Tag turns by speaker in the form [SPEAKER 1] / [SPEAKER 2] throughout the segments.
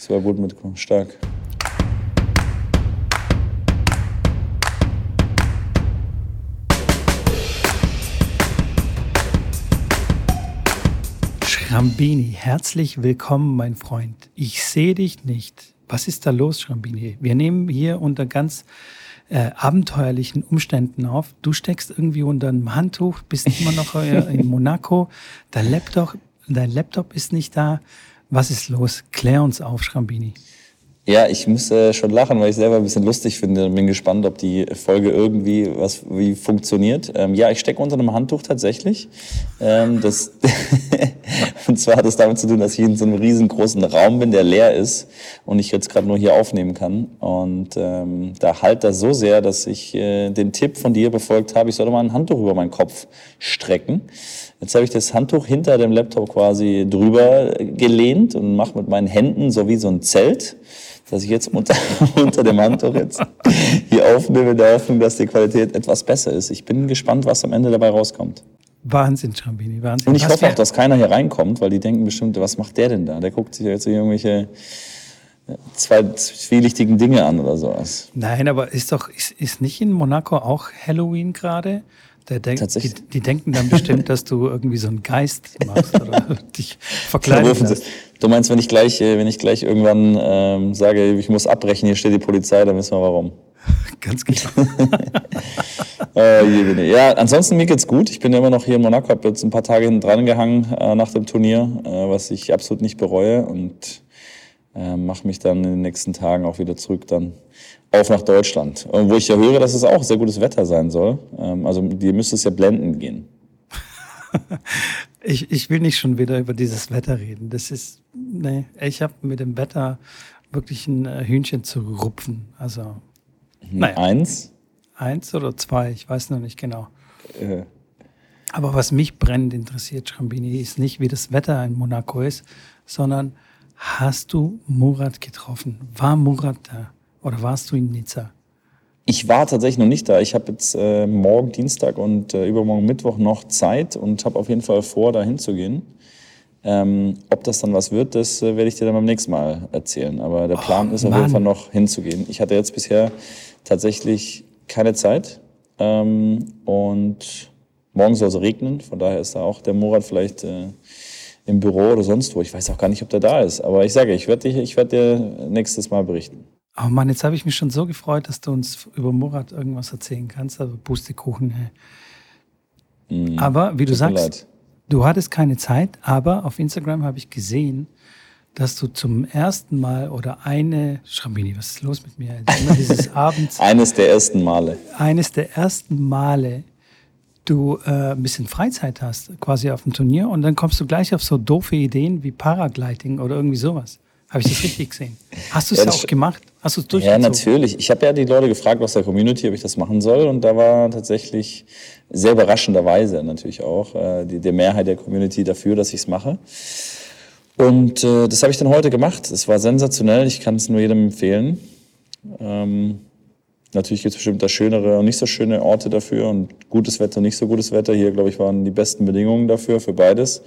[SPEAKER 1] Das war gut mit stark.
[SPEAKER 2] Schrambini, herzlich willkommen, mein Freund. Ich sehe dich nicht. Was ist da los, Schrambini? Wir nehmen hier unter ganz äh, abenteuerlichen Umständen auf. Du steckst irgendwie unter einem Handtuch, bist immer noch in Monaco. Dein Laptop, dein Laptop ist nicht da. Was ist los? Klär uns auf, Schrambini.
[SPEAKER 1] Ja, ich muss äh, schon lachen, weil ich selber ein bisschen lustig finde und bin gespannt, ob die Folge irgendwie was wie funktioniert. Ähm, ja, ich stecke unter einem Handtuch tatsächlich. Ähm, das und zwar hat es damit zu tun, dass ich in so einem riesengroßen Raum bin, der leer ist und ich jetzt gerade nur hier aufnehmen kann. Und ähm, da halt das so sehr, dass ich äh, den Tipp von dir befolgt habe, ich sollte mal ein Handtuch über meinen Kopf strecken. Jetzt habe ich das Handtuch hinter dem Laptop quasi drüber gelehnt und mache mit meinen Händen so wie so ein Zelt dass ich jetzt unter, unter dem Handtuch jetzt hier aufnehme, in der Hoffnung, dass die Qualität etwas besser ist. Ich bin gespannt, was am Ende dabei rauskommt.
[SPEAKER 2] Wahnsinn, Schrambini, Wahnsinn.
[SPEAKER 1] Und ich was hoffe auch, dass keiner hier reinkommt, weil die denken bestimmt, was macht der denn da? Der guckt sich jetzt irgendwelche äh, zwei zwielichtigen Dinge an oder sowas.
[SPEAKER 2] Nein, aber ist doch, ist, ist nicht in Monaco auch Halloween gerade? Denk, die, die, denken dann bestimmt, dass du irgendwie so einen Geist machst oder dich verkleiden lässt.
[SPEAKER 1] Du meinst, wenn ich gleich, äh, wenn ich gleich irgendwann ähm, sage, ich muss abbrechen, hier steht die Polizei, dann wissen wir warum.
[SPEAKER 2] Ganz genau.
[SPEAKER 1] äh, ja, ansonsten mir geht's gut. Ich bin immer noch hier in Monaco, habe jetzt ein paar Tage hinten dran gehangen äh, nach dem Turnier, äh, was ich absolut nicht bereue und äh, mache mich dann in den nächsten Tagen auch wieder zurück dann auf nach Deutschland. Und wo ich ja höre, dass es auch sehr gutes Wetter sein soll. Ähm, also dir müsste es ja blenden gehen.
[SPEAKER 2] ich, ich will nicht schon wieder über dieses Wetter reden. Das ist, nee, ich habe mit dem Wetter wirklich ein äh, Hühnchen zu rupfen. Also,
[SPEAKER 1] mhm. naja. Eins?
[SPEAKER 2] Eins oder zwei, ich weiß noch nicht genau. Äh. Aber was mich brennend interessiert, Schrambini, ist nicht, wie das Wetter in Monaco ist, sondern hast du Murat getroffen? War Murat da? Oder warst du in Nizza?
[SPEAKER 1] Ich war tatsächlich noch nicht da. Ich habe jetzt äh, morgen Dienstag und äh, übermorgen Mittwoch noch Zeit und habe auf jeden Fall vor, da hinzugehen. Ähm, ob das dann was wird, das äh, werde ich dir dann beim nächsten Mal erzählen. Aber der Plan oh, ist auf jeden Fall noch hinzugehen. Ich hatte jetzt bisher tatsächlich keine Zeit. Ähm, und morgen soll es regnen. Von daher ist da auch der Murat vielleicht äh, im Büro oder sonst wo. Ich weiß auch gar nicht, ob der da ist. Aber ich sage, ich werde werd dir nächstes Mal berichten.
[SPEAKER 2] Oh Mann, jetzt habe ich mich schon so gefreut, dass du uns über Murat irgendwas erzählen kannst. Also Pustekuchen. Mm, aber wie du sagst, du hattest keine Zeit, aber auf Instagram habe ich gesehen, dass du zum ersten Mal oder eine, Schrambini, was ist los mit mir? Immer dieses Abends.
[SPEAKER 1] eines der ersten Male.
[SPEAKER 2] Eines der ersten Male du äh, ein bisschen Freizeit hast, quasi auf dem Turnier, und dann kommst du gleich auf so doofe Ideen wie Paragliding oder irgendwie sowas. Habe ich das richtig gesehen? Hast du es ja, auch gemacht? Hast du es durchgezogen?
[SPEAKER 1] Ja, natürlich. Ich habe ja die Leute gefragt aus der Community, ob ich das machen soll. Und da war tatsächlich sehr überraschenderweise natürlich auch äh, die, die Mehrheit der Community dafür, dass ich es mache. Und äh, das habe ich dann heute gemacht. Es war sensationell. Ich kann es nur jedem empfehlen. Ähm, Natürlich gibt es bestimmt da schönere und nicht so schöne Orte dafür und gutes Wetter, nicht so gutes Wetter. Hier, glaube ich, waren die besten Bedingungen dafür, für beides.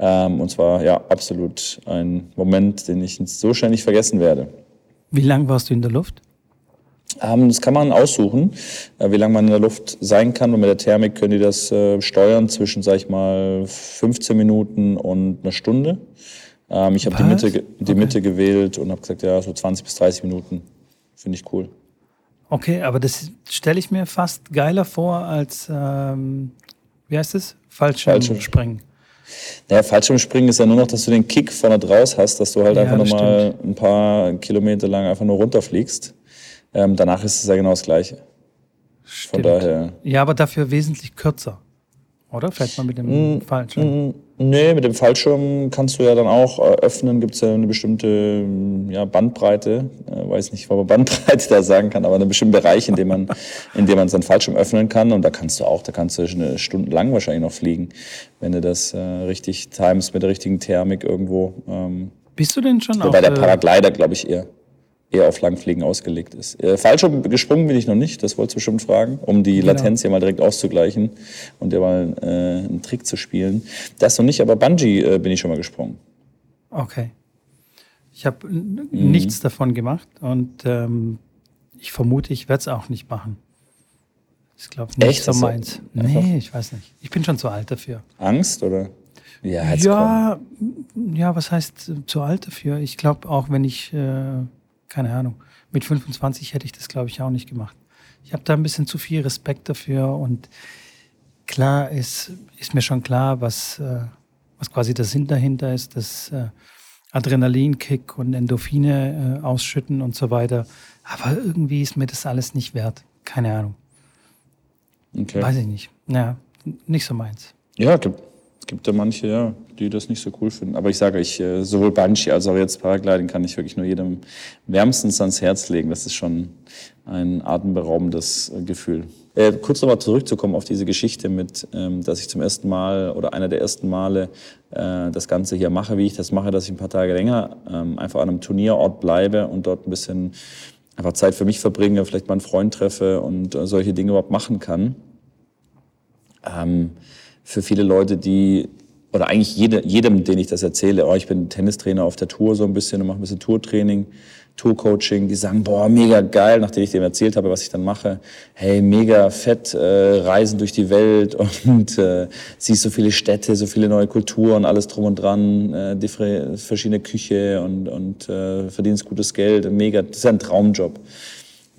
[SPEAKER 1] Ähm, und zwar, ja, absolut ein Moment, den ich so schnell nicht vergessen werde.
[SPEAKER 2] Wie lang warst du in der Luft?
[SPEAKER 1] Ähm, das kann man aussuchen, äh, wie lange man in der Luft sein kann. Und mit der Thermik können die das äh, steuern zwischen, sag ich mal, 15 Minuten und einer Stunde. Ähm, ich habe die Mitte, die okay. Mitte gewählt und habe gesagt, ja, so 20 bis 30 Minuten. Finde ich cool.
[SPEAKER 2] Okay, aber das stelle ich mir fast geiler vor als, ähm, wie heißt es? Fallschirmspringen.
[SPEAKER 1] Naja, Fallschirmspringen ist ja nur noch, dass du den Kick vorne draus hast, dass du halt ja, einfach nochmal ein paar Kilometer lang einfach nur runterfliegst. Ähm, danach ist es ja genau das Gleiche.
[SPEAKER 2] Stimmt. Von daher. Ja, aber dafür wesentlich kürzer. Oder? Fährt man mit dem mm, Fallschirm?
[SPEAKER 1] Mm, nee, mit dem Fallschirm kannst du ja dann auch äh, öffnen. Gibt es ja eine bestimmte ja, Bandbreite. Äh, weiß nicht, ob man Bandbreite da sagen kann, aber einen bestimmten Bereich, in dem man, in dem man seinen Fallschirm öffnen kann. Und da kannst du auch, da kannst du eine Stunde lang wahrscheinlich noch fliegen, wenn du das äh, richtig times mit der richtigen Thermik irgendwo. Ähm,
[SPEAKER 2] Bist du denn schon
[SPEAKER 1] Wobei der Paraglider, glaube ich, eher eher auf Langfliegen ausgelegt ist. Äh, Fallschirm gesprungen bin ich noch nicht, das wolltest du bestimmt fragen, um die genau. Latenz hier mal direkt auszugleichen und dir mal äh, einen Trick zu spielen. Das noch nicht, aber Bungee äh, bin ich schon mal gesprungen.
[SPEAKER 2] Okay. Ich habe mhm. nichts davon gemacht und ähm, ich vermute, ich werde es auch nicht machen. Ich glaube nicht Echt? so meins. Nee, ich weiß nicht. Ich bin schon zu alt dafür.
[SPEAKER 1] Angst oder?
[SPEAKER 2] Ja, ja, ja, was heißt äh, zu alt dafür? Ich glaube auch, wenn ich, äh, keine Ahnung, mit 25 hätte ich das, glaube ich, auch nicht gemacht. Ich habe da ein bisschen zu viel Respekt dafür und klar ist, ist mir schon klar, was, äh, was quasi der Sinn dahinter ist, das äh, Adrenalinkick und Endorphine äh, ausschütten und so weiter. Aber irgendwie ist mir das alles nicht wert. Keine Ahnung. Okay. Weiß ich nicht. Ja, nicht so meins.
[SPEAKER 1] Ja, gibt, gibt ja manche, ja, die das nicht so cool finden. Aber ich sage, ich äh, sowohl Banshee als auch jetzt Paragliding kann ich wirklich nur jedem wärmstens ans Herz legen. Das ist schon ein atemberaubendes äh, Gefühl. Äh, kurz nochmal zurückzukommen auf diese Geschichte mit, ähm, dass ich zum ersten Mal oder einer der ersten Male äh, das Ganze hier mache, wie ich das mache, dass ich ein paar Tage länger ähm, einfach an einem Turnierort bleibe und dort ein bisschen einfach Zeit für mich verbringe, vielleicht mal einen Freund treffe und äh, solche Dinge überhaupt machen kann. Ähm, für viele Leute, die oder eigentlich jede, jedem, den ich das erzähle, oh, ich bin Tennistrainer auf der Tour so ein bisschen und mache ein bisschen Tourtraining, Tourcoaching, die sagen, boah, mega geil, nachdem ich dem erzählt habe, was ich dann mache. Hey, mega fett, äh, reisen durch die Welt und äh, siehst so viele Städte, so viele neue Kulturen, alles drum und dran, äh, die verschiedene Küche und, und äh, verdienst gutes Geld, mega, das ist ja ein Traumjob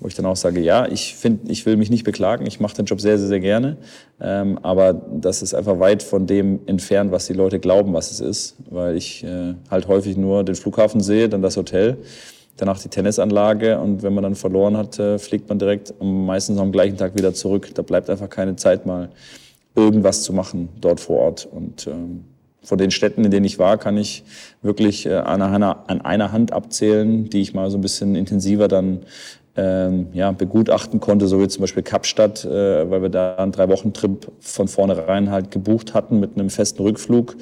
[SPEAKER 1] wo ich dann auch sage, ja, ich finde, ich will mich nicht beklagen, ich mache den Job sehr, sehr, sehr gerne, ähm, aber das ist einfach weit von dem entfernt, was die Leute glauben, was es ist, weil ich äh, halt häufig nur den Flughafen sehe, dann das Hotel, danach die Tennisanlage. Und wenn man dann verloren hat, äh, fliegt man direkt meistens am gleichen Tag wieder zurück. Da bleibt einfach keine Zeit mal irgendwas zu machen dort vor Ort. Und ähm, von den Städten, in denen ich war, kann ich wirklich äh, an, einer, an einer Hand abzählen, die ich mal so ein bisschen intensiver dann ähm, ja, begutachten konnte, so wie zum Beispiel Kapstadt, äh, weil wir da einen Drei-Wochen-Trip von vornherein halt gebucht hatten mit einem festen Rückflug.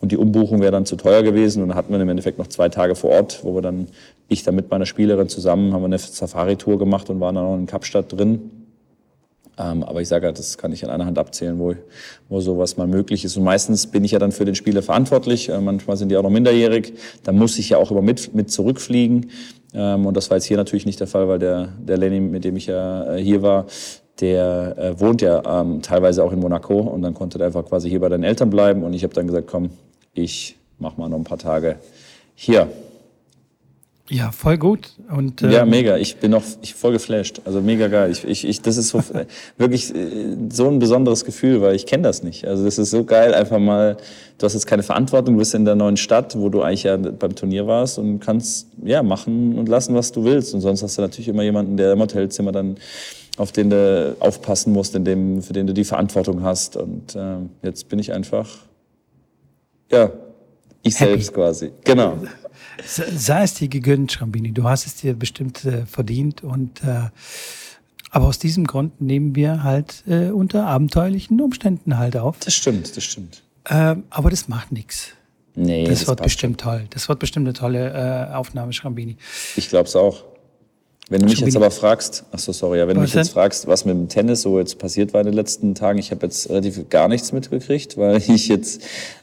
[SPEAKER 1] Und die Umbuchung wäre dann zu teuer gewesen. Und dann hatten wir im Endeffekt noch zwei Tage vor Ort, wo wir dann, ich dann mit meiner Spielerin zusammen, haben wir eine Safari-Tour gemacht und waren dann auch in Kapstadt drin. Ähm, aber ich sage, das kann ich an einer Hand abzählen, wo, wo sowas mal möglich ist. Und meistens bin ich ja dann für den Spieler verantwortlich. Äh, manchmal sind die auch noch minderjährig. Da muss ich ja auch immer mit, mit zurückfliegen. Ähm, und das war jetzt hier natürlich nicht der Fall, weil der, der Lenny, mit dem ich ja äh, hier war, der äh, wohnt ja ähm, teilweise auch in Monaco und dann konnte er einfach quasi hier bei deinen Eltern bleiben und ich habe dann gesagt, komm, ich mach mal noch ein paar Tage hier.
[SPEAKER 2] Ja, voll gut. Und,
[SPEAKER 1] äh, ja, mega. Ich bin noch ich voll geflasht. Also mega geil. Ich, ich, ich, das ist so wirklich äh, so ein besonderes Gefühl, weil ich kenne das nicht. Also das ist so geil, einfach mal, du hast jetzt keine Verantwortung, du bist in der neuen Stadt, wo du eigentlich ja beim Turnier warst und kannst ja machen und lassen, was du willst. Und sonst hast du natürlich immer jemanden, der im Hotelzimmer dann auf den du aufpassen musst, in dem, für den du die Verantwortung hast. Und äh, jetzt bin ich einfach, ja, ich Happy. selbst quasi. Genau.
[SPEAKER 2] Sei es dir gegönnt, Schrambini. Du hast es dir bestimmt äh, verdient. Und äh, aber aus diesem Grund nehmen wir halt äh, unter abenteuerlichen Umständen halt auf.
[SPEAKER 1] Das stimmt, das stimmt.
[SPEAKER 2] Ähm, aber das macht nichts. Nee, das, das wird bestimmt toll. Das wird bestimmt eine tolle äh, Aufnahme, Schrambini.
[SPEAKER 1] Ich glaube es auch. Wenn du mich jetzt aber fragst, ach so, sorry, ja, wenn was du mich jetzt fragst, was mit dem Tennis so jetzt passiert war in den letzten Tagen, ich habe jetzt relativ gar nichts mitgekriegt, weil ich jetzt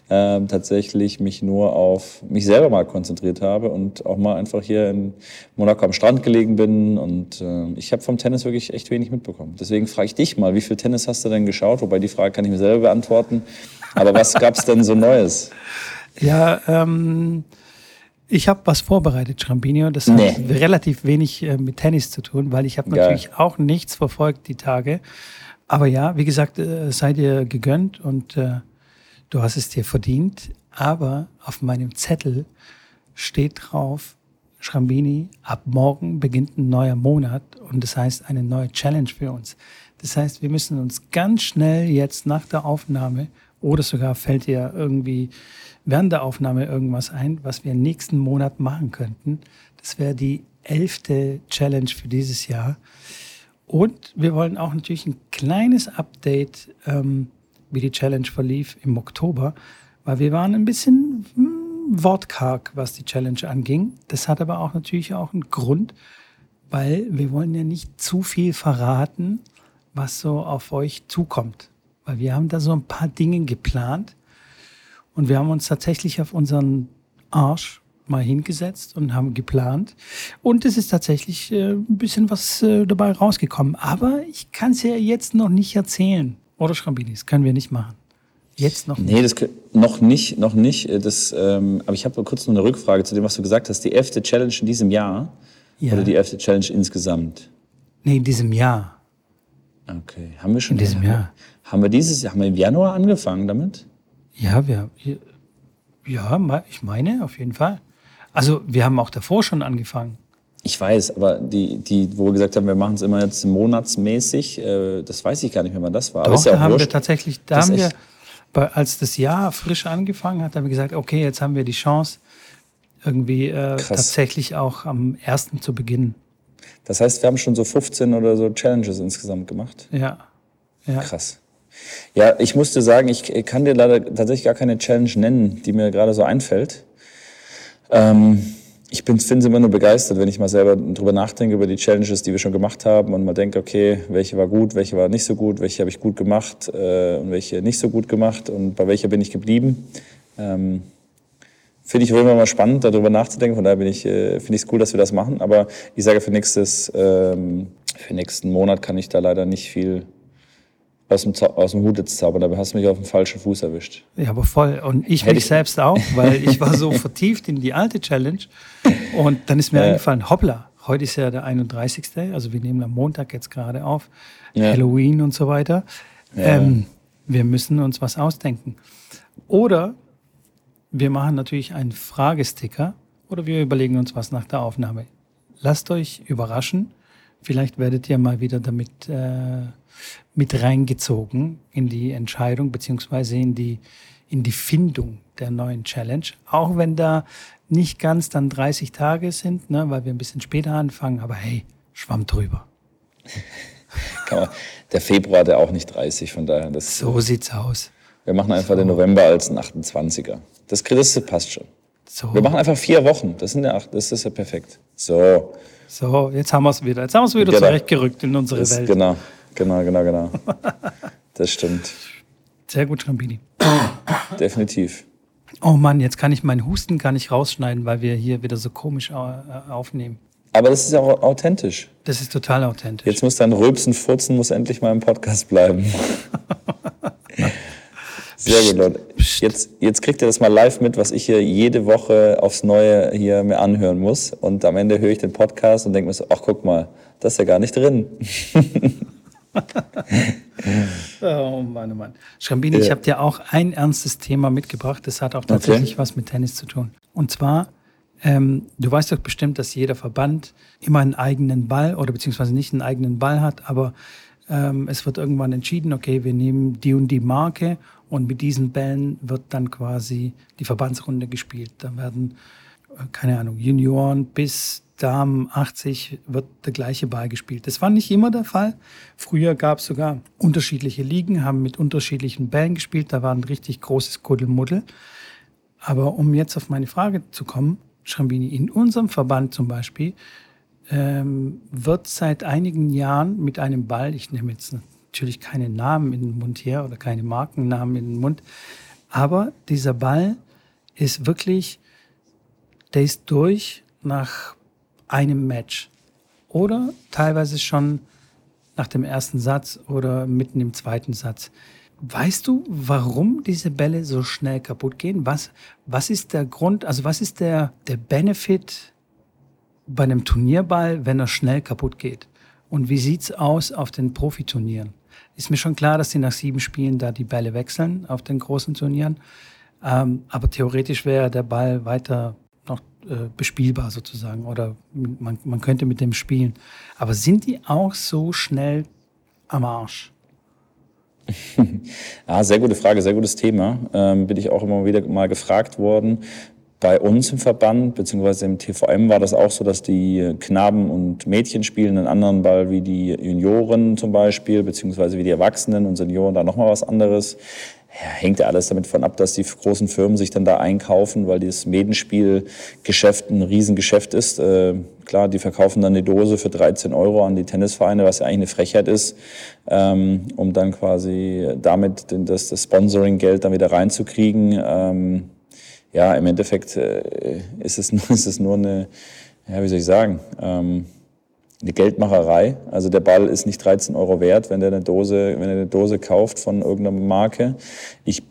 [SPEAKER 1] ähm, tatsächlich mich nur auf mich selber mal konzentriert habe und auch mal einfach hier in Monaco am Strand gelegen bin und äh, ich habe vom Tennis wirklich echt wenig mitbekommen. Deswegen frage ich dich mal, wie viel Tennis hast du denn geschaut? Wobei die Frage kann ich mir selber beantworten. Aber was gab's denn so Neues?
[SPEAKER 2] Ja, ähm ich habe was vorbereitet, Schrambini, das nee. hat relativ wenig äh, mit Tennis zu tun, weil ich habe natürlich auch nichts verfolgt die Tage. Aber ja, wie gesagt, äh, sei dir gegönnt und äh, du hast es dir verdient. Aber auf meinem Zettel steht drauf, Schrambini, ab morgen beginnt ein neuer Monat und das heißt eine neue Challenge für uns. Das heißt, wir müssen uns ganz schnell jetzt nach der Aufnahme oder sogar fällt dir irgendwie während der Aufnahme irgendwas ein, was wir nächsten Monat machen könnten. Das wäre die elfte Challenge für dieses Jahr. Und wir wollen auch natürlich ein kleines Update, ähm, wie die Challenge verlief im Oktober, weil wir waren ein bisschen hm, wortkarg, was die Challenge anging. Das hat aber auch natürlich auch einen Grund, weil wir wollen ja nicht zu viel verraten, was so auf euch zukommt. Weil wir haben da so ein paar Dinge geplant, und wir haben uns tatsächlich auf unseren Arsch mal hingesetzt und haben geplant. Und es ist tatsächlich äh, ein bisschen was äh, dabei rausgekommen. Aber ich kann es ja jetzt noch nicht erzählen. Oder Schrambini, das können wir nicht machen. Jetzt noch
[SPEAKER 1] nicht. Nee, das noch nicht, noch nicht. Äh, das, ähm, aber ich habe kurz noch eine Rückfrage zu dem, was du gesagt hast. Die elfte Challenge in diesem Jahr ja. oder die elfte Challenge insgesamt?
[SPEAKER 2] Nee, in diesem Jahr.
[SPEAKER 1] Okay, haben wir schon.
[SPEAKER 2] In diesem Jahr.
[SPEAKER 1] Haben wir dieses Jahr, haben wir im Januar angefangen damit?
[SPEAKER 2] Ja, wir, ja, ich meine, auf jeden Fall. Also wir haben auch davor schon angefangen.
[SPEAKER 1] Ich weiß, aber die, die, wo wir gesagt haben, wir machen es immer jetzt monatsmäßig, äh, das weiß ich gar nicht mehr, wann das war.
[SPEAKER 2] Doch, ja da haben wir tatsächlich, da haben wir, als das Jahr frisch angefangen hat, haben wir gesagt, okay, jetzt haben wir die Chance, irgendwie äh, tatsächlich auch am ersten zu beginnen.
[SPEAKER 1] Das heißt, wir haben schon so 15 oder so Challenges insgesamt gemacht.
[SPEAKER 2] Ja. ja.
[SPEAKER 1] Krass. Ja, ich musste sagen, ich kann dir leider tatsächlich gar keine Challenge nennen, die mir gerade so einfällt. Ähm, ich finde es immer nur begeistert, wenn ich mal selber drüber nachdenke, über die Challenges, die wir schon gemacht haben und mal denke, okay, welche war gut, welche war nicht so gut, welche habe ich gut gemacht äh, und welche nicht so gut gemacht und bei welcher bin ich geblieben. Ähm, finde ich immer mal spannend, darüber nachzudenken. Von daher bin ich, äh, finde ich es cool, dass wir das machen. Aber ich sage, für nächstes, ähm, für nächsten Monat kann ich da leider nicht viel aus dem, aus dem Hut jetzt zaubern. Dabei hast du mich auf dem falschen Fuß erwischt.
[SPEAKER 2] Ja, aber voll. Und ich Hätte mich ich selbst auch, weil ich war so vertieft in die alte Challenge. Und dann ist mir ja. eingefallen, hoppla, heute ist ja der 31. Also wir nehmen am Montag jetzt gerade auf. Ja. Halloween und so weiter. Ja. Ähm, wir müssen uns was ausdenken. Oder wir machen natürlich einen Fragesticker oder wir überlegen uns was nach der Aufnahme. Lasst euch überraschen. Vielleicht werdet ihr mal wieder damit äh, mit reingezogen in die Entscheidung beziehungsweise in die, in die Findung der neuen Challenge. Auch wenn da nicht ganz dann 30 Tage sind, ne, weil wir ein bisschen später anfangen, aber hey, schwamm drüber.
[SPEAKER 1] Man, der Februar hat ja auch nicht 30, von daher. Das,
[SPEAKER 2] so sieht's aus.
[SPEAKER 1] Wir machen einfach so. den November als einen 28er. Das, das passt schon. So. Wir machen einfach vier Wochen. Das, sind ja acht, das ist ja perfekt. So.
[SPEAKER 2] So, jetzt haben wir es wieder. Jetzt haben wir es wieder genau. zurechtgerückt in unsere das, Welt.
[SPEAKER 1] Genau, genau, genau, genau. das stimmt.
[SPEAKER 2] Sehr gut, Schrambini.
[SPEAKER 1] Definitiv.
[SPEAKER 2] Oh Mann, jetzt kann ich meinen Husten gar nicht rausschneiden, weil wir hier wieder so komisch äh, aufnehmen.
[SPEAKER 1] Aber das ist ja auch authentisch.
[SPEAKER 2] Das ist total authentisch.
[SPEAKER 1] Jetzt muss dein Rülpsen, Furzen muss endlich mal im Podcast bleiben. Sehr gut, Leute. Jetzt, jetzt kriegt ihr das mal live mit, was ich hier jede Woche aufs Neue hier mir anhören muss. Und am Ende höre ich den Podcast und denke mir so, ach guck mal, das ist ja gar nicht drin.
[SPEAKER 2] oh Mann, oh Mann. Schrambini, ja. ich habe dir auch ein ernstes Thema mitgebracht. Das hat auch tatsächlich okay. was mit Tennis zu tun. Und zwar, ähm, du weißt doch bestimmt, dass jeder Verband immer einen eigenen Ball oder beziehungsweise nicht einen eigenen Ball hat, aber ähm, es wird irgendwann entschieden, okay, wir nehmen die und die Marke und mit diesen Bällen wird dann quasi die Verbandsrunde gespielt. Da werden, äh, keine Ahnung, Junioren bis Damen 80 wird der gleiche Ball gespielt. Das war nicht immer der Fall. Früher gab es sogar unterschiedliche Ligen, haben mit unterschiedlichen Bällen gespielt. Da war ein richtig großes Kuddelmuddel. Aber um jetzt auf meine Frage zu kommen, Schrambini, in unserem Verband zum Beispiel ähm, wird seit einigen Jahren mit einem Ball, ich nehme jetzt natürlich keine Namen in den Mund her oder keine Markennamen in den Mund. Aber dieser Ball ist wirklich, der ist durch nach einem Match. Oder teilweise schon nach dem ersten Satz oder mitten im zweiten Satz. Weißt du, warum diese Bälle so schnell kaputt gehen? Was, was ist der Grund, also was ist der, der Benefit bei einem Turnierball, wenn er schnell kaputt geht? Und wie sieht's aus auf den Profiturnieren? Ist mir schon klar, dass sie nach sieben Spielen da die Bälle wechseln auf den großen Turnieren. Ähm, aber theoretisch wäre der Ball weiter noch äh, bespielbar sozusagen oder man, man könnte mit dem spielen. Aber sind die auch so schnell am Arsch?
[SPEAKER 1] ja, sehr gute Frage, sehr gutes Thema. Ähm, bin ich auch immer wieder mal gefragt worden bei uns im Verband, beziehungsweise im TVM war das auch so, dass die Knaben und Mädchen spielen einen anderen Ball wie die Junioren zum Beispiel, beziehungsweise wie die Erwachsenen und Senioren da nochmal was anderes. Ja, hängt ja alles damit von ab, dass die großen Firmen sich dann da einkaufen, weil dieses Medenspielgeschäft ein Riesengeschäft ist. Äh, klar, die verkaufen dann eine Dose für 13 Euro an die Tennisvereine, was ja eigentlich eine Frechheit ist, ähm, um dann quasi damit das, das Sponsoring-Geld dann wieder reinzukriegen. Ähm, ja, im Endeffekt äh, ist, es nur, ist es nur eine, ja, wie soll ich sagen, ähm, eine Geldmacherei. Also der Ball ist nicht 13 Euro wert, wenn der eine Dose, wenn er eine Dose kauft von irgendeiner Marke. Ich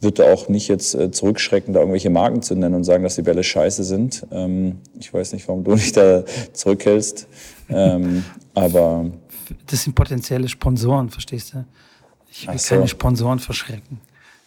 [SPEAKER 1] würde auch nicht jetzt äh, zurückschrecken, da irgendwelche Marken zu nennen und sagen, dass die Bälle scheiße sind. Ähm, ich weiß nicht, warum du dich da zurückhältst. Ähm, aber
[SPEAKER 2] das sind potenzielle Sponsoren, verstehst du? Ich will so. keine Sponsoren verschrecken.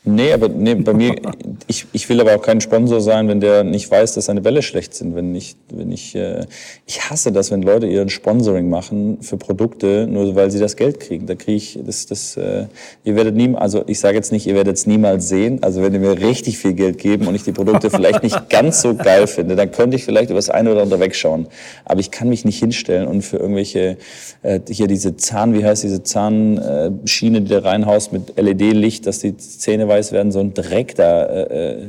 [SPEAKER 1] Nee, aber nee, bei mir, ich, ich will aber auch kein Sponsor sein, wenn der nicht weiß, dass seine Bälle schlecht sind. Wenn ich, wenn ich, äh, ich hasse das, wenn Leute ihren Sponsoring machen für Produkte, nur weil sie das Geld kriegen. Da kriege ich, das, das, äh, ihr werdet nie, also ich sage jetzt nicht, ihr werdet es niemals sehen. Also wenn ihr mir richtig viel Geld geben und ich die Produkte vielleicht nicht ganz so geil finde, dann könnte ich vielleicht über das eine oder andere wegschauen. Aber ich kann mich nicht hinstellen und für irgendwelche, äh, hier diese Zahn, wie heißt diese Zahnschiene, die da reinhaust mit LED-Licht, dass die Zähne weiß werden, so ein Dreck da, äh, äh,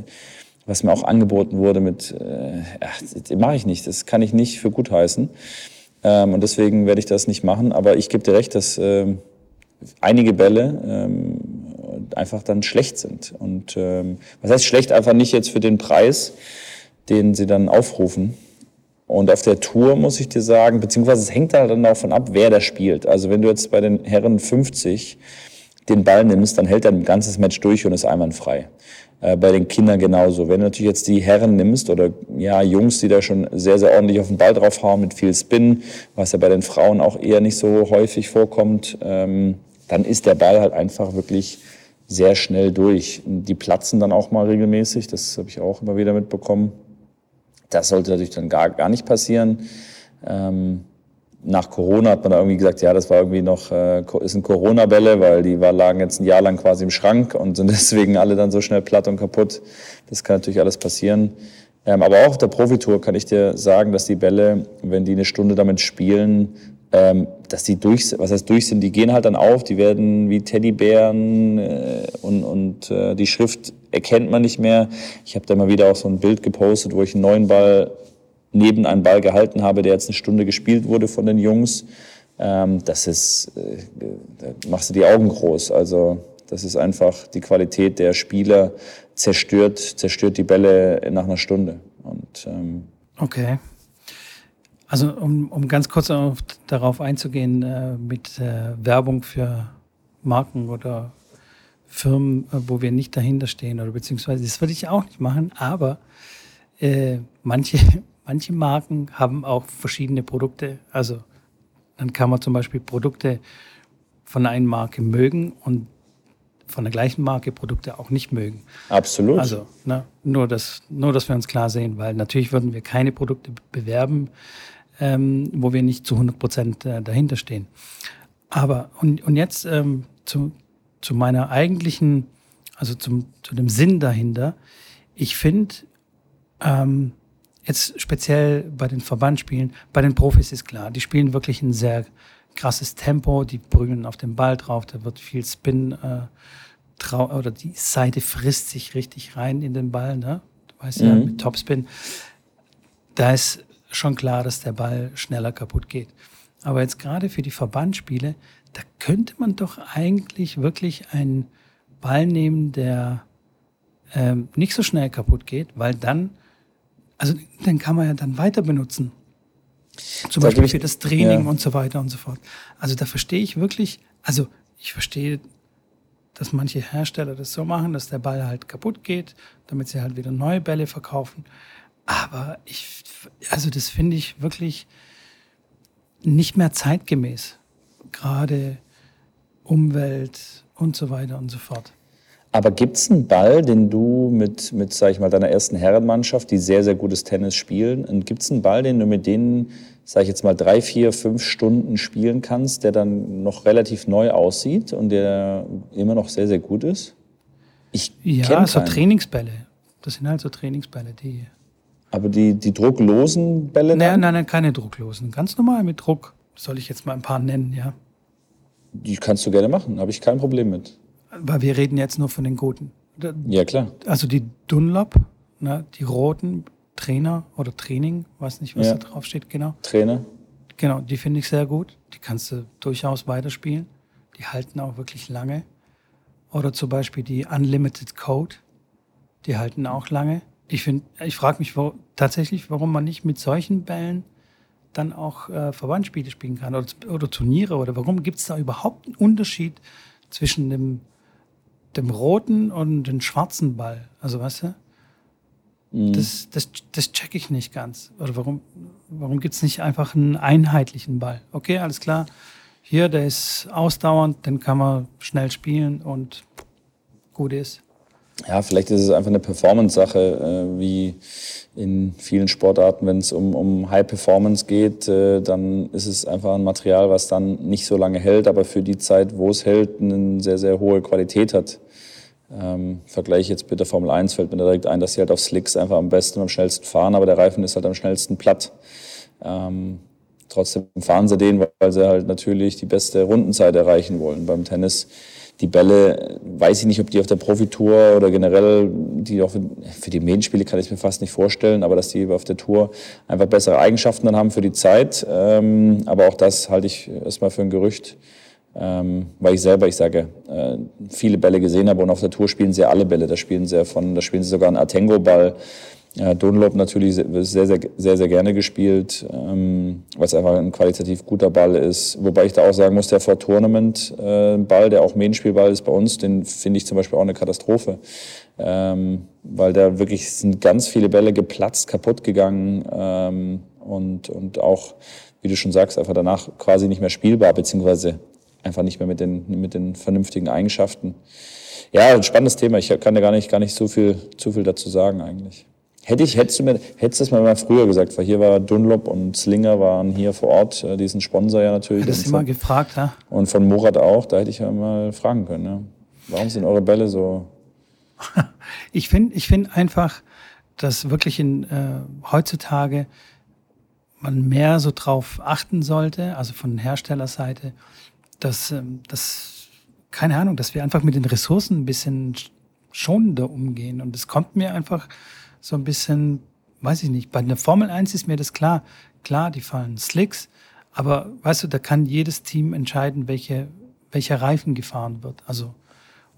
[SPEAKER 1] was mir auch angeboten wurde mit, äh, ach, das mache ich nicht, das kann ich nicht für gut heißen. Ähm, und deswegen werde ich das nicht machen. Aber ich gebe dir recht, dass äh, einige Bälle ähm, einfach dann schlecht sind. Und ähm, was heißt schlecht? Einfach nicht jetzt für den Preis, den sie dann aufrufen. Und auf der Tour muss ich dir sagen, beziehungsweise es hängt halt dann davon ab, wer da spielt. Also wenn du jetzt bei den Herren 50 den Ball nimmst, dann hält er ein ganzes Match durch und ist einwandfrei. Äh, bei den Kindern genauso. Wenn du natürlich jetzt die Herren nimmst oder ja Jungs, die da schon sehr, sehr ordentlich auf den Ball draufhauen mit viel Spin, was ja bei den Frauen auch eher nicht so häufig vorkommt, ähm, dann ist der Ball halt einfach wirklich sehr schnell durch. Die platzen dann auch mal regelmäßig, das habe ich auch immer wieder mitbekommen. Das sollte natürlich dann gar, gar nicht passieren. Ähm, nach Corona hat man da irgendwie gesagt, ja, das war irgendwie noch, äh, ist ein Corona-Bälle, weil die war, lagen jetzt ein Jahr lang quasi im Schrank und sind deswegen alle dann so schnell platt und kaputt. Das kann natürlich alles passieren. Ähm, aber auch auf der Profitour kann ich dir sagen, dass die Bälle, wenn die eine Stunde damit spielen, ähm, dass die durch, was heißt durch sind, die gehen halt dann auf, die werden wie Teddybären äh, und, und äh, die Schrift erkennt man nicht mehr. Ich habe da mal wieder auch so ein Bild gepostet, wo ich einen neuen Ball neben einen Ball gehalten habe, der jetzt eine Stunde gespielt wurde von den Jungs. Ähm, das ist, äh, da machst du die Augen groß. Also das ist einfach die Qualität der Spieler zerstört, zerstört die Bälle nach einer Stunde. Und, ähm,
[SPEAKER 2] okay. Also um, um ganz kurz auf, darauf einzugehen, äh, mit äh, Werbung für Marken oder Firmen, äh, wo wir nicht dahinter stehen oder beziehungsweise das würde ich auch nicht machen, aber äh, manche manche Marken haben auch verschiedene Produkte. Also dann kann man zum Beispiel Produkte von einer Marke mögen und von der gleichen Marke Produkte auch nicht mögen.
[SPEAKER 1] Absolut.
[SPEAKER 2] Also ne, nur, dass, nur, dass wir uns klar sehen, weil natürlich würden wir keine Produkte bewerben, ähm, wo wir nicht zu 100 Prozent äh, dahinter stehen. Aber und, und jetzt ähm, zu, zu meiner eigentlichen, also zum, zu dem Sinn dahinter. Ich finde, ähm, Jetzt speziell bei den Verbandspielen, bei den Profis ist klar, die spielen wirklich ein sehr krasses Tempo, die brüllen auf den Ball drauf, da wird viel Spin äh, trau oder die Seite frisst sich richtig rein in den Ball, ne? Du weißt mhm. ja, mit Topspin. Da ist schon klar, dass der Ball schneller kaputt geht. Aber jetzt gerade für die Verbandspiele, da könnte man doch eigentlich wirklich einen Ball nehmen, der ähm, nicht so schnell kaputt geht, weil dann also den kann man ja dann weiter benutzen. Zum Beispiel für das Training ja. und so weiter und so fort. Also da verstehe ich wirklich, also ich verstehe, dass manche Hersteller das so machen, dass der Ball halt kaputt geht, damit sie halt wieder neue Bälle verkaufen. Aber ich, also das finde ich wirklich nicht mehr zeitgemäß. Gerade Umwelt und so weiter und so fort.
[SPEAKER 1] Aber gibt es einen Ball, den du mit, mit, sag ich mal, deiner ersten Herrenmannschaft, die sehr, sehr gutes Tennis spielen, gibt es einen Ball, den du mit denen, sag ich jetzt mal, drei, vier, fünf Stunden spielen kannst, der dann noch relativ neu aussieht und der immer noch sehr, sehr gut ist?
[SPEAKER 2] Ich ja, so Trainingsbälle. Das sind halt so Trainingsbälle, die.
[SPEAKER 1] Aber die, die drucklosen Bälle?
[SPEAKER 2] Nein, nein, nein, keine drucklosen. Ganz normal mit Druck. Soll ich jetzt mal ein paar nennen, ja?
[SPEAKER 1] Die kannst du gerne machen, habe ich kein Problem mit.
[SPEAKER 2] Weil wir reden jetzt nur von den guten.
[SPEAKER 1] Ja, klar.
[SPEAKER 2] Also die Dunlop, ne, die roten Trainer oder Training, weiß nicht, was ja. da drauf steht, genau.
[SPEAKER 1] Trainer.
[SPEAKER 2] Genau, die finde ich sehr gut. Die kannst du durchaus weiterspielen. Die halten auch wirklich lange. Oder zum Beispiel die Unlimited Code. Die halten auch lange. Ich finde, ich frage mich wo, tatsächlich, warum man nicht mit solchen Bällen dann auch äh, Verbandsspiele spielen kann oder, oder Turniere oder warum gibt es da überhaupt einen Unterschied zwischen dem, dem roten und dem schwarzen Ball? Also weißt du? Mhm. Das, das, das check ich nicht ganz. Oder warum, warum gibt es nicht einfach einen einheitlichen Ball? Okay, alles klar. Hier, der ist ausdauernd, den kann man schnell spielen und gut ist.
[SPEAKER 1] Ja, vielleicht ist es einfach eine Performance-Sache, äh, wie in vielen Sportarten, wenn es um, um High Performance geht, äh, dann ist es einfach ein Material, was dann nicht so lange hält, aber für die Zeit, wo es hält, eine sehr, sehr hohe Qualität hat. Ähm, Vergleich jetzt mit der Formel 1 fällt mir direkt ein, dass sie halt auf Slicks einfach am besten und am schnellsten fahren, aber der Reifen ist halt am schnellsten platt. Ähm, trotzdem fahren sie den, weil sie halt natürlich die beste Rundenzeit erreichen wollen. Beim Tennis die Bälle, weiß ich nicht, ob die auf der Profitour oder generell, die auch für die Medienspiele kann ich mir fast nicht vorstellen, aber dass die auf der Tour einfach bessere Eigenschaften dann haben für die Zeit. Ähm, aber auch das halte ich erstmal für ein Gerücht, ähm, weil ich selber, ich sage, äh, viele Bälle gesehen habe und auf der Tour spielen sie alle Bälle. Da spielen sie ja von, da spielen sie sogar einen Atengo-Ball ja, Dunlop natürlich sehr, sehr, sehr, sehr gerne gespielt, ähm, weil es einfach ein qualitativ guter Ball ist. Wobei ich da auch sagen muss, der Vor Tournament äh, Ball, der auch Medienspielball ist bei uns, den finde ich zum Beispiel auch eine Katastrophe. Ähm, weil da wirklich sind ganz viele Bälle geplatzt, kaputt gegangen ähm, und, und auch, wie du schon sagst, einfach danach quasi nicht mehr spielbar, beziehungsweise einfach nicht mehr mit den, mit den vernünftigen Eigenschaften. Ja, ein spannendes Thema. Ich kann da gar nicht, gar nicht so viel, zu viel dazu sagen eigentlich. Hätte ich, hättest du mir, hättest das mal früher gesagt, weil hier war Dunlop und Slinger waren hier vor Ort, äh, diesen Sponsor ja natürlich.
[SPEAKER 2] Hättest du mal gefragt, ja?
[SPEAKER 1] Und von Murat auch, da hätte ich ja mal fragen können, ja. Warum sind eure Bälle so?
[SPEAKER 2] ich finde, ich finde einfach, dass wirklich in, äh, heutzutage man mehr so drauf achten sollte, also von Herstellerseite, dass, ähm, dass, keine Ahnung, dass wir einfach mit den Ressourcen ein bisschen schonender umgehen. Und es kommt mir einfach so ein bisschen, weiß ich nicht, bei der Formel 1 ist mir das klar. Klar, die fallen Slicks, aber weißt du, da kann jedes Team entscheiden, welche, welcher Reifen gefahren wird. Also,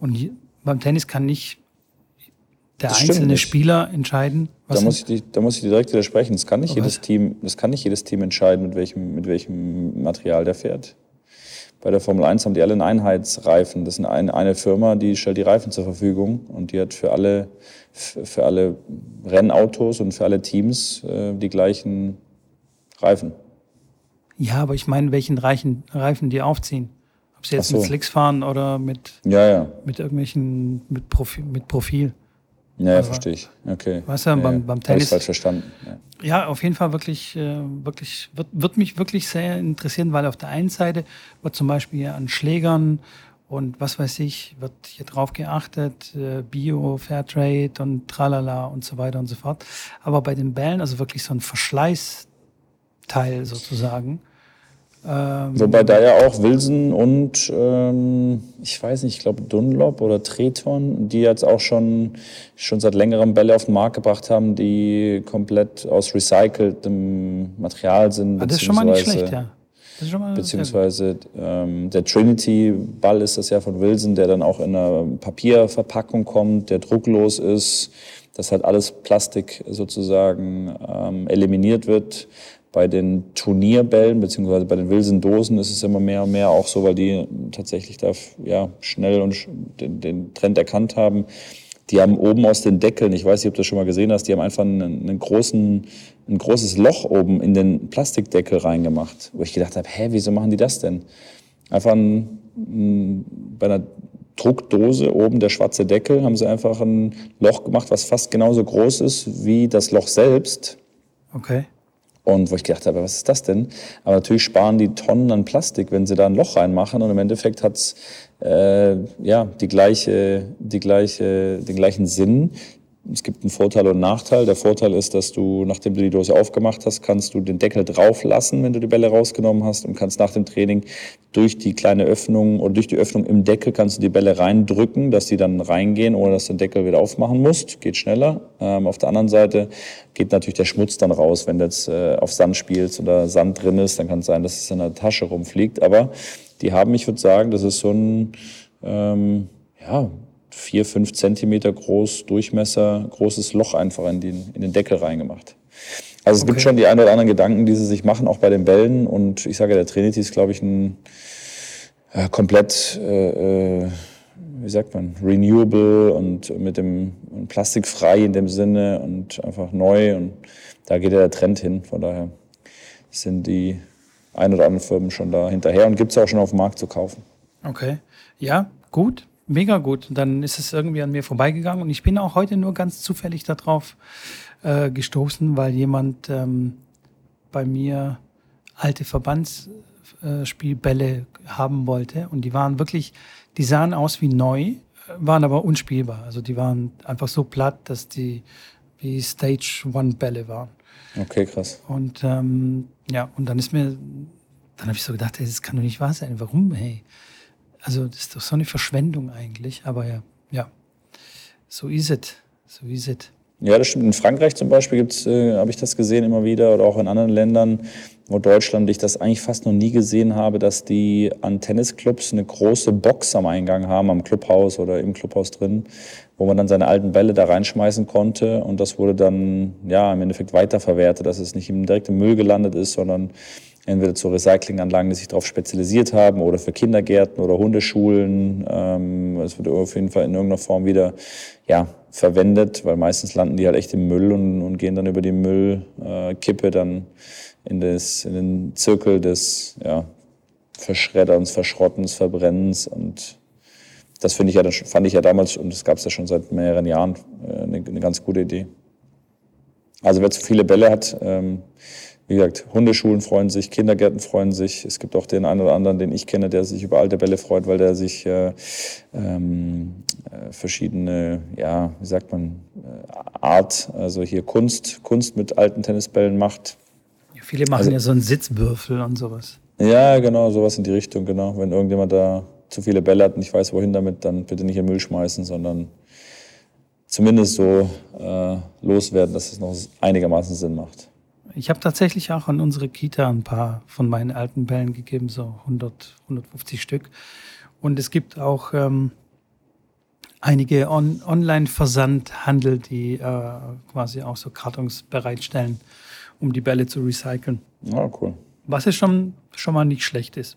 [SPEAKER 2] und hier, beim Tennis kann nicht der das einzelne Spieler entscheiden.
[SPEAKER 1] da, muss ich die, da muss ich direkt widersprechen. Das kann nicht jedes Team, das kann nicht jedes Team entscheiden, mit welchem, mit welchem Material der fährt. Bei der Formel 1 haben die alle einen Einheitsreifen. Das ist eine, eine Firma, die stellt die Reifen zur Verfügung und die hat für alle, für alle Rennautos und für alle Teams äh, die gleichen Reifen.
[SPEAKER 2] Ja, aber ich meine, welchen Reichen, Reifen die aufziehen. Ob sie jetzt so. mit Slicks fahren oder mit,
[SPEAKER 1] ja, ja.
[SPEAKER 2] mit irgendwelchen, mit Profil. Mit Profil.
[SPEAKER 1] Ja, ja verstehe ich. Okay.
[SPEAKER 2] Weißt du, ja, beim, beim Tennis.
[SPEAKER 1] falsch verstanden.
[SPEAKER 2] Ja. ja. auf jeden Fall wirklich, äh, wirklich, wird, wird mich wirklich sehr interessieren, weil auf der einen Seite wird zum Beispiel an Schlägern und was weiß ich, wird hier drauf geachtet, äh, Bio, Fairtrade und tralala und so weiter und so fort. Aber bei den Bällen, also wirklich so ein Verschleißteil sozusagen,
[SPEAKER 1] ähm, Wobei da ja auch Wilson und ähm, ich weiß nicht, ich glaube Dunlop oder Treton, die jetzt auch schon, schon seit längerem Bälle auf den Markt gebracht haben, die komplett aus recyceltem Material sind.
[SPEAKER 2] Ah, das ist schon mal nicht schlecht, ja.
[SPEAKER 1] beziehungsweise ähm, der Trinity-Ball ist das ja von Wilson, der dann auch in einer Papierverpackung kommt, der drucklos ist, dass halt alles Plastik sozusagen ähm, eliminiert wird. Bei den Turnierbällen beziehungsweise bei den Wilson-Dosen ist es immer mehr und mehr auch so, weil die tatsächlich da ja, schnell und den, den Trend erkannt haben. Die haben oben aus den Deckeln, ich weiß nicht, ob du das schon mal gesehen hast, die haben einfach einen, einen großen, ein großes Loch oben in den Plastikdeckel reingemacht, wo ich gedacht habe, hä, wieso machen die das denn? Einfach ein, ein, bei einer Druckdose oben der schwarze Deckel haben sie einfach ein Loch gemacht, was fast genauso groß ist wie das Loch selbst.
[SPEAKER 2] Okay.
[SPEAKER 1] Und wo ich gedacht habe, was ist das denn? Aber natürlich sparen die Tonnen an Plastik, wenn sie da ein Loch reinmachen. Und im Endeffekt hat's äh, ja, die gleiche, die gleiche, den gleichen Sinn. Es gibt einen Vorteil und einen Nachteil. Der Vorteil ist, dass du, nachdem du die Dose aufgemacht hast, kannst du den Deckel drauf lassen, wenn du die Bälle rausgenommen hast und kannst nach dem Training durch die kleine Öffnung oder durch die Öffnung im Deckel kannst du die Bälle reindrücken, dass die dann reingehen, ohne dass du den Deckel wieder aufmachen musst. Geht schneller. Ähm, auf der anderen Seite geht natürlich der Schmutz dann raus, wenn du jetzt äh, auf Sand spielst oder Sand drin ist, dann kann es sein, dass es in der Tasche rumfliegt. Aber die haben, ich würde sagen, das ist so ein, ähm, ja, vier, fünf Zentimeter groß, Durchmesser, großes Loch einfach in den, in den Deckel reingemacht. Also es okay. gibt schon die ein oder anderen Gedanken, die sie sich machen, auch bei den Bällen. Und ich sage, der Trinity ist, glaube ich, ein äh, komplett, äh, äh, wie sagt man, renewable und mit dem plastikfrei in dem Sinne und einfach neu. Und da geht ja der Trend hin. Von daher sind die ein oder anderen Firmen schon da hinterher und gibt es auch schon auf dem Markt zu kaufen.
[SPEAKER 2] Okay. Ja, gut. Mega gut. Dann ist es irgendwie an mir vorbeigegangen und ich bin auch heute nur ganz zufällig darauf äh, gestoßen, weil jemand ähm, bei mir alte Verbandsspielbälle haben wollte und die waren wirklich, die sahen aus wie neu, waren aber unspielbar. Also die waren einfach so platt, dass die wie Stage One Bälle waren.
[SPEAKER 1] Okay, krass.
[SPEAKER 2] Und ähm, ja, und dann ist mir, dann habe ich so gedacht, hey, das kann doch nicht wahr sein. Warum? Hey, also das ist doch so eine Verschwendung eigentlich. Aber ja, ja, so ist es, so ist es.
[SPEAKER 1] Ja, das stimmt. In Frankreich zum Beispiel gibt's, äh, habe ich das gesehen immer wieder oder auch in anderen Ländern, wo Deutschland ich das eigentlich fast noch nie gesehen habe, dass die an Tennisclubs eine große Box am Eingang haben, am Clubhaus oder im Clubhaus drin, wo man dann seine alten Bälle da reinschmeißen konnte und das wurde dann ja im Endeffekt weiterverwertet, dass es nicht direkt im Müll gelandet ist, sondern entweder zu Recyclinganlagen, die sich darauf spezialisiert haben oder für Kindergärten oder Hundeschulen. Ähm, es wird auf jeden Fall in irgendeiner Form wieder ja, verwendet, weil meistens landen die halt echt im Müll und, und gehen dann über die Müllkippe dann in, das, in den Zirkel des ja, Verschredderns, Verschrottens, Verbrennens und das finde ich ja, fand ich ja damals, und das gab es ja schon seit mehreren Jahren, äh, eine, eine, ganz gute Idee. Also wer zu viele Bälle hat, ähm, wie gesagt, Hundeschulen freuen sich, Kindergärten freuen sich. Es gibt auch den einen oder anderen, den ich kenne, der sich über alte Bälle freut, weil der sich äh, ähm, äh, verschiedene, ja, wie sagt man, äh, Art, also hier Kunst, Kunst mit alten Tennisbällen macht.
[SPEAKER 2] Ja, viele machen also, ja so einen Sitzwürfel und sowas.
[SPEAKER 1] Ja, genau, sowas in die Richtung, genau. Wenn irgendjemand da zu viele Bälle hat und ich weiß, wohin damit, dann bitte nicht in den Müll schmeißen, sondern zumindest so äh, loswerden, dass es noch einigermaßen Sinn macht.
[SPEAKER 2] Ich habe tatsächlich auch an unsere Kita ein paar von meinen alten Bällen gegeben, so 100, 150 Stück. Und es gibt auch ähm, einige On Online-Versandhandel, die äh, quasi auch so Kartons bereitstellen, um die Bälle zu recyceln.
[SPEAKER 1] Ah, cool.
[SPEAKER 2] Was es schon, schon mal nicht schlecht ist.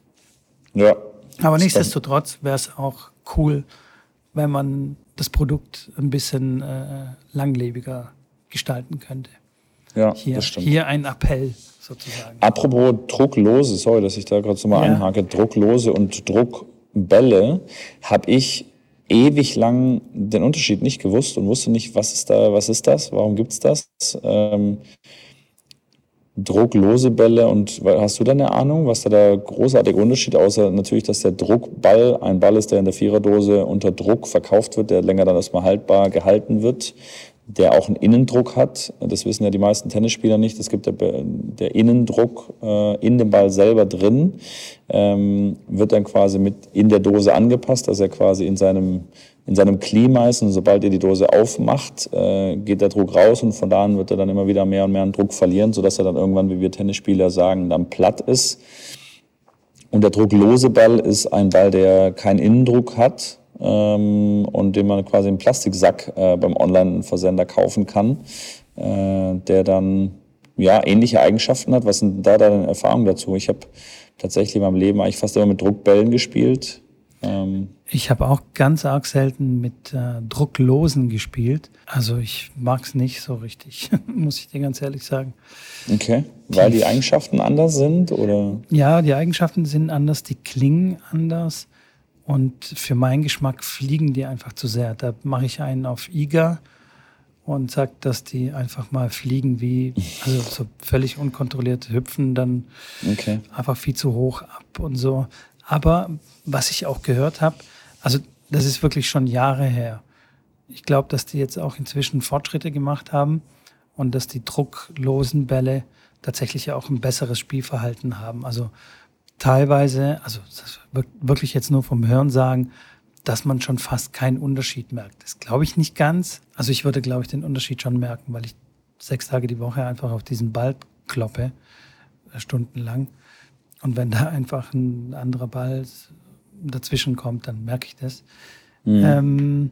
[SPEAKER 1] Ja.
[SPEAKER 2] Aber nichtsdestotrotz wäre es auch cool, wenn man das Produkt ein bisschen äh, langlebiger gestalten könnte.
[SPEAKER 1] Ja,
[SPEAKER 2] hier. Hier ein Appell sozusagen.
[SPEAKER 1] Apropos drucklose, sorry, dass ich da gerade so mal ja. einhake, drucklose und Druckbälle, habe ich ewig lang den Unterschied nicht gewusst und wusste nicht, was ist da, was ist das, warum gibt's das? Ähm, drucklose Bälle und hast du da eine Ahnung, was da der großartige Unterschied, außer natürlich, dass der Druckball ein Ball ist, der in der Viererdose unter Druck verkauft wird, der länger dann erstmal haltbar gehalten wird der auch einen Innendruck hat. Das wissen ja die meisten Tennisspieler nicht. Es gibt der, der Innendruck äh, in dem Ball selber drin, ähm, wird dann quasi mit in der Dose angepasst, dass er quasi in seinem, in seinem Klima ist. Und sobald ihr die Dose aufmacht, äh, geht der Druck raus und von da an wird er dann immer wieder mehr und mehr an Druck verlieren, sodass er dann irgendwann, wie wir Tennisspieler sagen, dann platt ist. Und der drucklose Ball ist ein Ball, der keinen Innendruck hat, ähm, und den man quasi im Plastiksack äh, beim Online-Versender kaufen kann, äh, der dann ja ähnliche Eigenschaften hat. Was sind da deine Erfahrungen dazu? Ich habe tatsächlich in meinem Leben eigentlich fast immer mit Druckbällen gespielt.
[SPEAKER 2] Ähm ich habe auch ganz arg selten mit äh, Drucklosen gespielt. Also ich mag es nicht so richtig, muss ich dir ganz ehrlich sagen.
[SPEAKER 1] Okay, weil die Eigenschaften anders sind oder?
[SPEAKER 2] Ja, die Eigenschaften sind anders, die klingen anders. Und für meinen Geschmack fliegen die einfach zu sehr. Da mache ich einen auf IGA und sage, dass die einfach mal fliegen wie, also so völlig unkontrolliert hüpfen, dann okay. einfach viel zu hoch ab und so. Aber was ich auch gehört habe, also das ist wirklich schon Jahre her. Ich glaube, dass die jetzt auch inzwischen Fortschritte gemacht haben und dass die drucklosen Bälle tatsächlich auch ein besseres Spielverhalten haben. Also teilweise, also wirklich jetzt nur vom Hören sagen, dass man schon fast keinen Unterschied merkt. Das glaube ich nicht ganz. Also ich würde, glaube ich, den Unterschied schon merken, weil ich sechs Tage die Woche einfach auf diesen Ball kloppe, äh, stundenlang. Und wenn da einfach ein anderer Ball dazwischen kommt, dann merke ich das. Mhm. Ähm,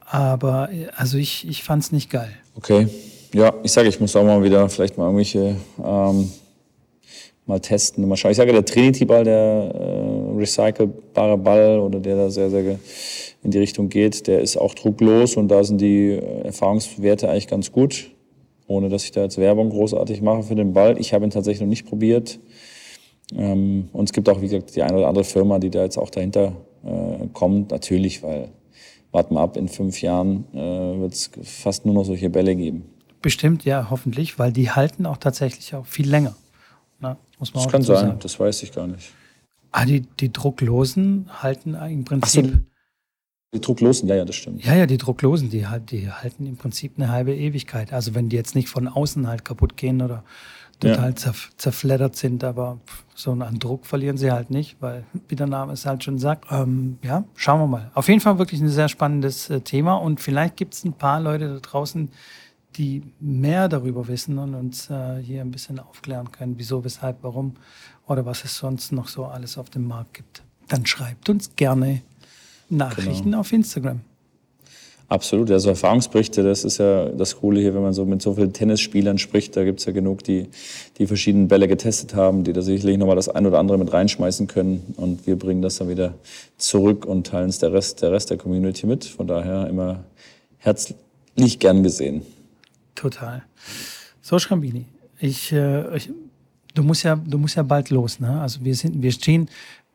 [SPEAKER 2] Aber also ich, ich fand es nicht geil.
[SPEAKER 1] Okay. Ja, ich sage, ich muss auch mal wieder vielleicht mal irgendwelche ähm, mal testen. Mal schauen. Ich sage, der Trinity-Ball, der äh, recycelbare Ball oder der da sehr, sehr in die Richtung geht, der ist auch drucklos und da sind die äh, Erfahrungswerte eigentlich ganz gut, ohne dass ich da jetzt Werbung großartig mache für den Ball. Ich habe ihn tatsächlich noch nicht probiert. Ähm, und es gibt auch, wie gesagt, die eine oder andere Firma, die da jetzt auch dahinter äh, kommt. Natürlich, weil warten wir ab, in fünf Jahren äh, wird es fast nur noch solche Bälle geben.
[SPEAKER 2] Bestimmt, ja, hoffentlich, weil die halten auch tatsächlich auch viel länger.
[SPEAKER 1] Muss man das kann sein, sagen. das weiß ich gar nicht.
[SPEAKER 2] Ah, die, die drucklosen halten im Prinzip. So,
[SPEAKER 1] die drucklosen, ja, ja, das stimmt.
[SPEAKER 2] Ja, ja, die drucklosen, die, die halten im Prinzip eine halbe Ewigkeit. Also wenn die jetzt nicht von außen halt kaputt gehen oder total ja. zerfleddert sind, aber so einen Druck verlieren sie halt nicht, weil, wie der Name es halt schon sagt. Ähm, ja, schauen wir mal. Auf jeden Fall wirklich ein sehr spannendes äh, Thema und vielleicht gibt es ein paar Leute da draußen, die mehr darüber wissen und uns äh, hier ein bisschen aufklären können, wieso, weshalb, warum oder was es sonst noch so alles auf dem Markt gibt. Dann schreibt uns gerne Nachrichten genau. auf Instagram.
[SPEAKER 1] Absolut, also Erfahrungsberichte, das ist ja das Coole hier, wenn man so mit so vielen Tennisspielern spricht, da gibt es ja genug, die die verschiedenen Bälle getestet haben, die da sicherlich nochmal das ein oder andere mit reinschmeißen können und wir bringen das dann wieder zurück und teilen es der Rest, der Rest der Community mit. Von daher immer herzlich gern gesehen.
[SPEAKER 2] Total. So, Schrambini, ich, äh, ich, du, musst ja, du musst ja bald los. Ne? Also wir, sind, wir stehen,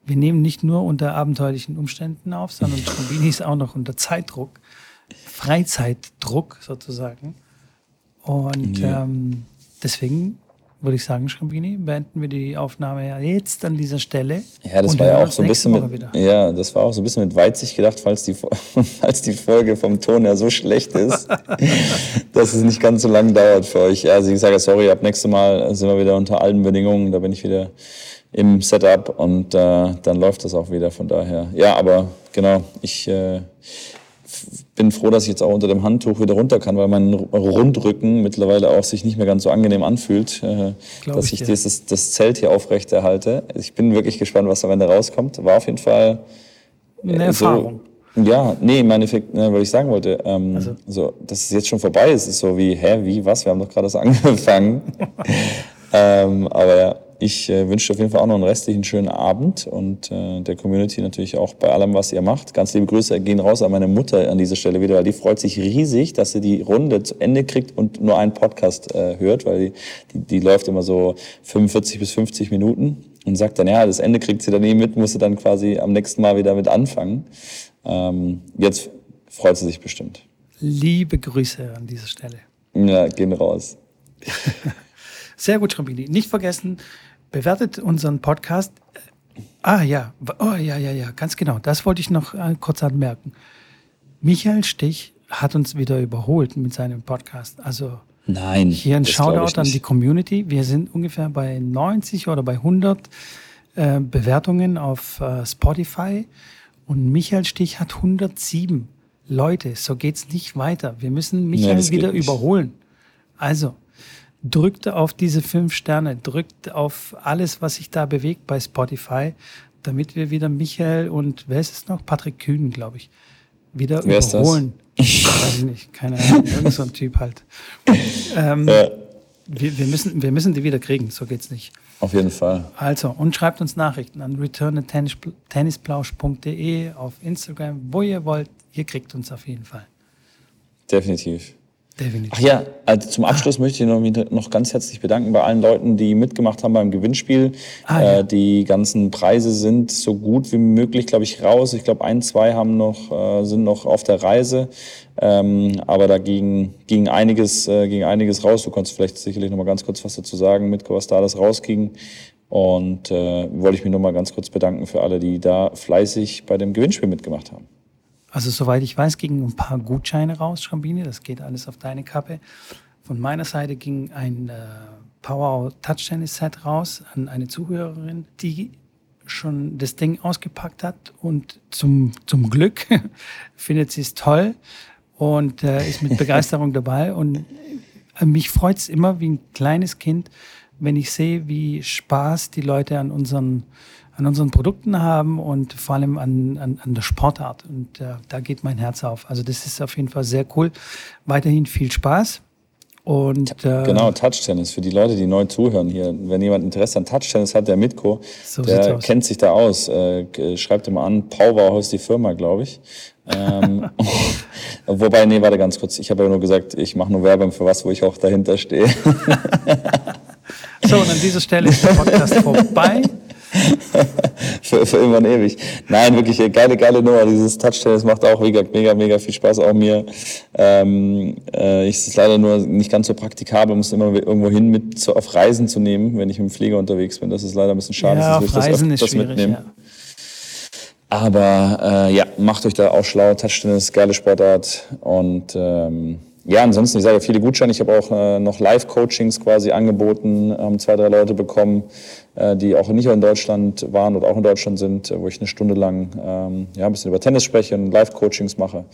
[SPEAKER 2] wir nehmen nicht nur unter abenteuerlichen Umständen auf, sondern Schrambini ist auch noch unter Zeitdruck. Freizeitdruck sozusagen. Und ja. ähm, deswegen würde ich sagen, Schrambini, beenden wir die Aufnahme ja jetzt an dieser Stelle.
[SPEAKER 1] Ja, das war ja auch so ein bisschen mit, ja, das war auch so ein bisschen mit Weitsicht gedacht, falls die, falls die Folge vom Ton her so schlecht ist, dass es nicht ganz so lang dauert für euch. Also ich sage sorry, ab nächstes Mal sind wir wieder unter allen Bedingungen, da bin ich wieder im Setup und äh, dann läuft das auch wieder. Von daher, ja, aber genau, ich äh, bin froh, dass ich jetzt auch unter dem Handtuch wieder runter kann, weil mein Rundrücken mittlerweile auch sich nicht mehr ganz so angenehm anfühlt, äh, dass ich, ich dieses, das Zelt hier aufrechterhalte. Ich bin wirklich gespannt, was am Ende rauskommt. War auf jeden Fall
[SPEAKER 2] äh, eine Erfahrung.
[SPEAKER 1] So, ja, nee, im Endeffekt, ne, was ich sagen wollte, ähm, also. so, dass es jetzt schon vorbei ist, ist so wie, hä, wie, was? Wir haben doch gerade das angefangen. ähm, aber ja, ich äh, wünsche auf jeden Fall auch noch einen restlichen schönen Abend und äh, der Community natürlich auch bei allem, was ihr macht. Ganz liebe Grüße gehen raus an meine Mutter an dieser Stelle wieder, weil die freut sich riesig, dass sie die Runde zu Ende kriegt und nur einen Podcast äh, hört, weil die, die, die läuft immer so 45 bis 50 Minuten und sagt dann, ja, das Ende kriegt sie dann nie mit, muss sie dann quasi am nächsten Mal wieder mit anfangen. Ähm, jetzt freut sie sich bestimmt.
[SPEAKER 2] Liebe Grüße an dieser Stelle.
[SPEAKER 1] Ja, gehen raus.
[SPEAKER 2] Sehr gut, Schrambini. Nicht vergessen, bewertet unseren Podcast. Ah ja, oh ja, ja, ja, ganz genau. Das wollte ich noch äh, kurz anmerken. Michael Stich hat uns wieder überholt mit seinem Podcast. Also
[SPEAKER 1] Nein,
[SPEAKER 2] hier ein Shoutout an die Community. Wir sind ungefähr bei 90 oder bei 100 äh, Bewertungen auf äh, Spotify und Michael Stich hat 107. Leute, so geht's nicht weiter. Wir müssen Michael nee, wieder überholen. Also, drückt auf diese fünf Sterne, drückt auf alles, was sich da bewegt bei Spotify, damit wir wieder Michael und wer ist es noch? Patrick Kühn, glaube ich, wieder wer überholen. Das? Weiß ich nicht, keine Ahnung, irgend so ein Typ halt. Ähm, ja. wir, wir, müssen, wir müssen die wieder kriegen, so geht's nicht.
[SPEAKER 1] Auf jeden Fall.
[SPEAKER 2] Also, und schreibt uns Nachrichten an return.tennisplausch.de auf Instagram, wo ihr wollt. Ihr kriegt uns auf jeden Fall.
[SPEAKER 1] Definitiv.
[SPEAKER 2] Definitiv.
[SPEAKER 1] Ach ja, also zum Abschluss möchte ich noch, noch ganz herzlich bedanken bei allen Leuten, die mitgemacht haben beim Gewinnspiel. Ah, ja. äh, die ganzen Preise sind so gut wie möglich, glaube ich, raus. Ich glaube, ein, zwei haben noch, äh, sind noch auf der Reise. Ähm, aber da ging, ging, einiges, äh, ging einiges raus. Du kannst vielleicht sicherlich noch mal ganz kurz was dazu sagen, mit was da alles rausging. Und äh, wollte ich mich noch mal ganz kurz bedanken für alle, die da fleißig bei dem Gewinnspiel mitgemacht haben.
[SPEAKER 2] Also soweit ich weiß, gingen ein paar Gutscheine raus, Schrambini. Das geht alles auf deine Kappe. Von meiner Seite ging ein äh, Power Touch Tennis Set raus an eine Zuhörerin, die schon das Ding ausgepackt hat und zum, zum Glück findet sie es toll und äh, ist mit Begeisterung dabei. Und äh, mich freut es immer wie ein kleines Kind, wenn ich sehe, wie Spaß die Leute an unseren an unseren Produkten haben und vor allem an, an, an der Sportart. Und äh, da geht mein Herz auf. Also das ist auf jeden Fall sehr cool. Weiterhin viel Spaß. Und,
[SPEAKER 1] äh, genau, Touch-Tennis. Für die Leute, die neu zuhören hier, wenn jemand Interesse an Touch-Tennis hat, der Mitko, so der kennt sich da aus. Äh, schreibt immer an. Power ist die Firma, glaube ich. ähm, wobei, nee, warte ganz kurz. Ich habe ja nur gesagt, ich mache nur Werbung für was, wo ich auch dahinter stehe.
[SPEAKER 2] so, und an dieser Stelle ist der Podcast vorbei.
[SPEAKER 1] für, für immer und ewig. Nein, wirklich geile, geile Nummer. Dieses Touchdown, das macht auch mega, mega, mega viel Spaß. Auch mir. Ähm, äh, ich ist leider nur nicht ganz so praktikabel, muss immer irgendwo hin mit so auf Reisen zu nehmen, wenn ich mit dem Flieger unterwegs bin. Das ist leider ein bisschen schade.
[SPEAKER 2] Ja, auf Reisen ist schwierig, mitnehmen. Ja.
[SPEAKER 1] Aber äh, ja, macht euch da auch schlau. Touchdown ist geile Sportart und ähm, ja, ansonsten, ich sage viele Gutscheine. Ich habe auch äh, noch Live-Coachings quasi angeboten, haben zwei, drei Leute bekommen, äh, die auch nicht in Deutschland waren oder auch in Deutschland sind, äh, wo ich eine Stunde lang ähm, ja, ein bisschen über Tennis spreche und Live-Coachings mache.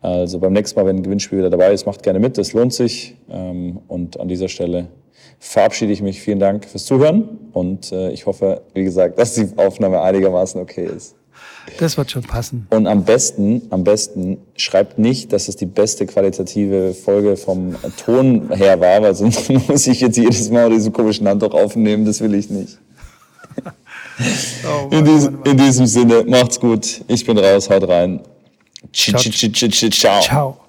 [SPEAKER 1] Also beim nächsten Mal, wenn ein Gewinnspiel wieder dabei ist, macht gerne mit, das lohnt sich. Ähm, und an dieser Stelle verabschiede ich mich. Vielen Dank fürs Zuhören und äh, ich hoffe, wie gesagt, dass die Aufnahme einigermaßen okay ist.
[SPEAKER 2] Das wird schon passen.
[SPEAKER 1] Und am besten, am besten schreibt nicht, dass es die beste qualitative Folge vom Ton her war, weil sonst muss ich jetzt jedes Mal diesen komischen Handtuch aufnehmen. Das will ich nicht. oh, Mann, in, diesem, Mann, Mann. in diesem Sinne, macht's gut. Ich bin raus, haut rein. Ciao. Ciao.